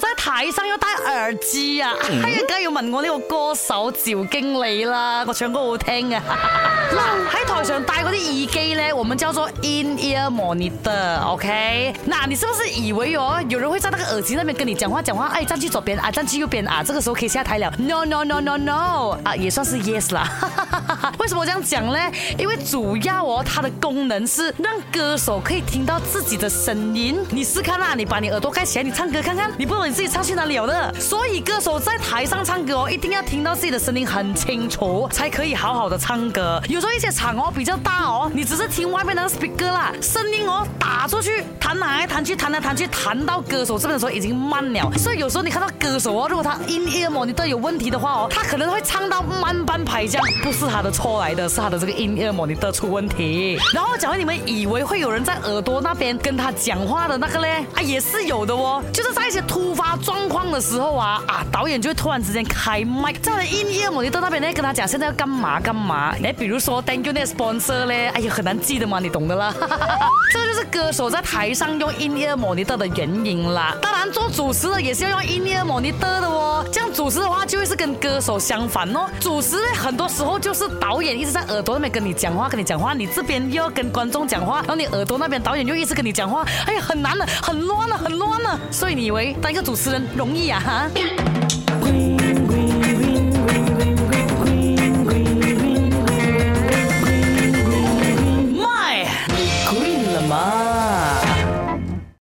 cosas 台生要戴耳机啊，梗要问我呢个歌手赵经理啦，我唱歌好听啊！嗱，喺台上戴嗰啲耳机咧，我们叫做 in ear monitor，OK？嗱，你是不是以为哦，有人会在那个耳机那面跟你讲话讲话？哎，站去左边啊，站去右边啊，这个时候可以下台了。No，no，no，no，no，啊，也算是 yes 啦。为什么这样讲呢？咧？因为主要哦，它的功能是让歌手可以听到自己的声音。你试看啦，你把你耳朵盖起来，你唱歌看看，你不如你自己。去哪里了？的。所以歌手在台上唱歌哦，一定要听到自己的声音很清楚，才可以好好的唱歌。有时候一些场哦比较大哦，你只是听外面那个 speaker 啦，声音哦打出去。谈来谈去，谈来谈去，谈到歌手这边的时候已经慢了。所以有时候你看到歌手哦，如果他音乐模你都有问题的话哦，他可能会唱到慢半拍这样，不是他的错来的，是他的这个音乐模你得出问题。然后假如你们以为会有人在耳朵那边跟他讲话的那个嘞，啊，也是有的哦，就是在一些突发状况的时候啊啊，导演就会突然之间开麦，在他的音乐模你的那边呢跟他讲，现在要干嘛干嘛？哎，比如说 thank you 那 sponsor 呢，哎呀，很难记得嘛，你懂得啦，这就是。是歌手在台上用 In Ear Monitor 的原因啦，当然做主持的也是要用 In Ear Monitor 的哦。这样主持的话就会是跟歌手相反哦。主持很多时候就是导演一直在耳朵那边跟你讲话，跟你讲话，你这边又要跟观众讲话，然后你耳朵那边导演又一直跟你讲话，哎呀，很难啊，很乱啊，很乱啊。所以你以为当一个主持人容易啊？哈。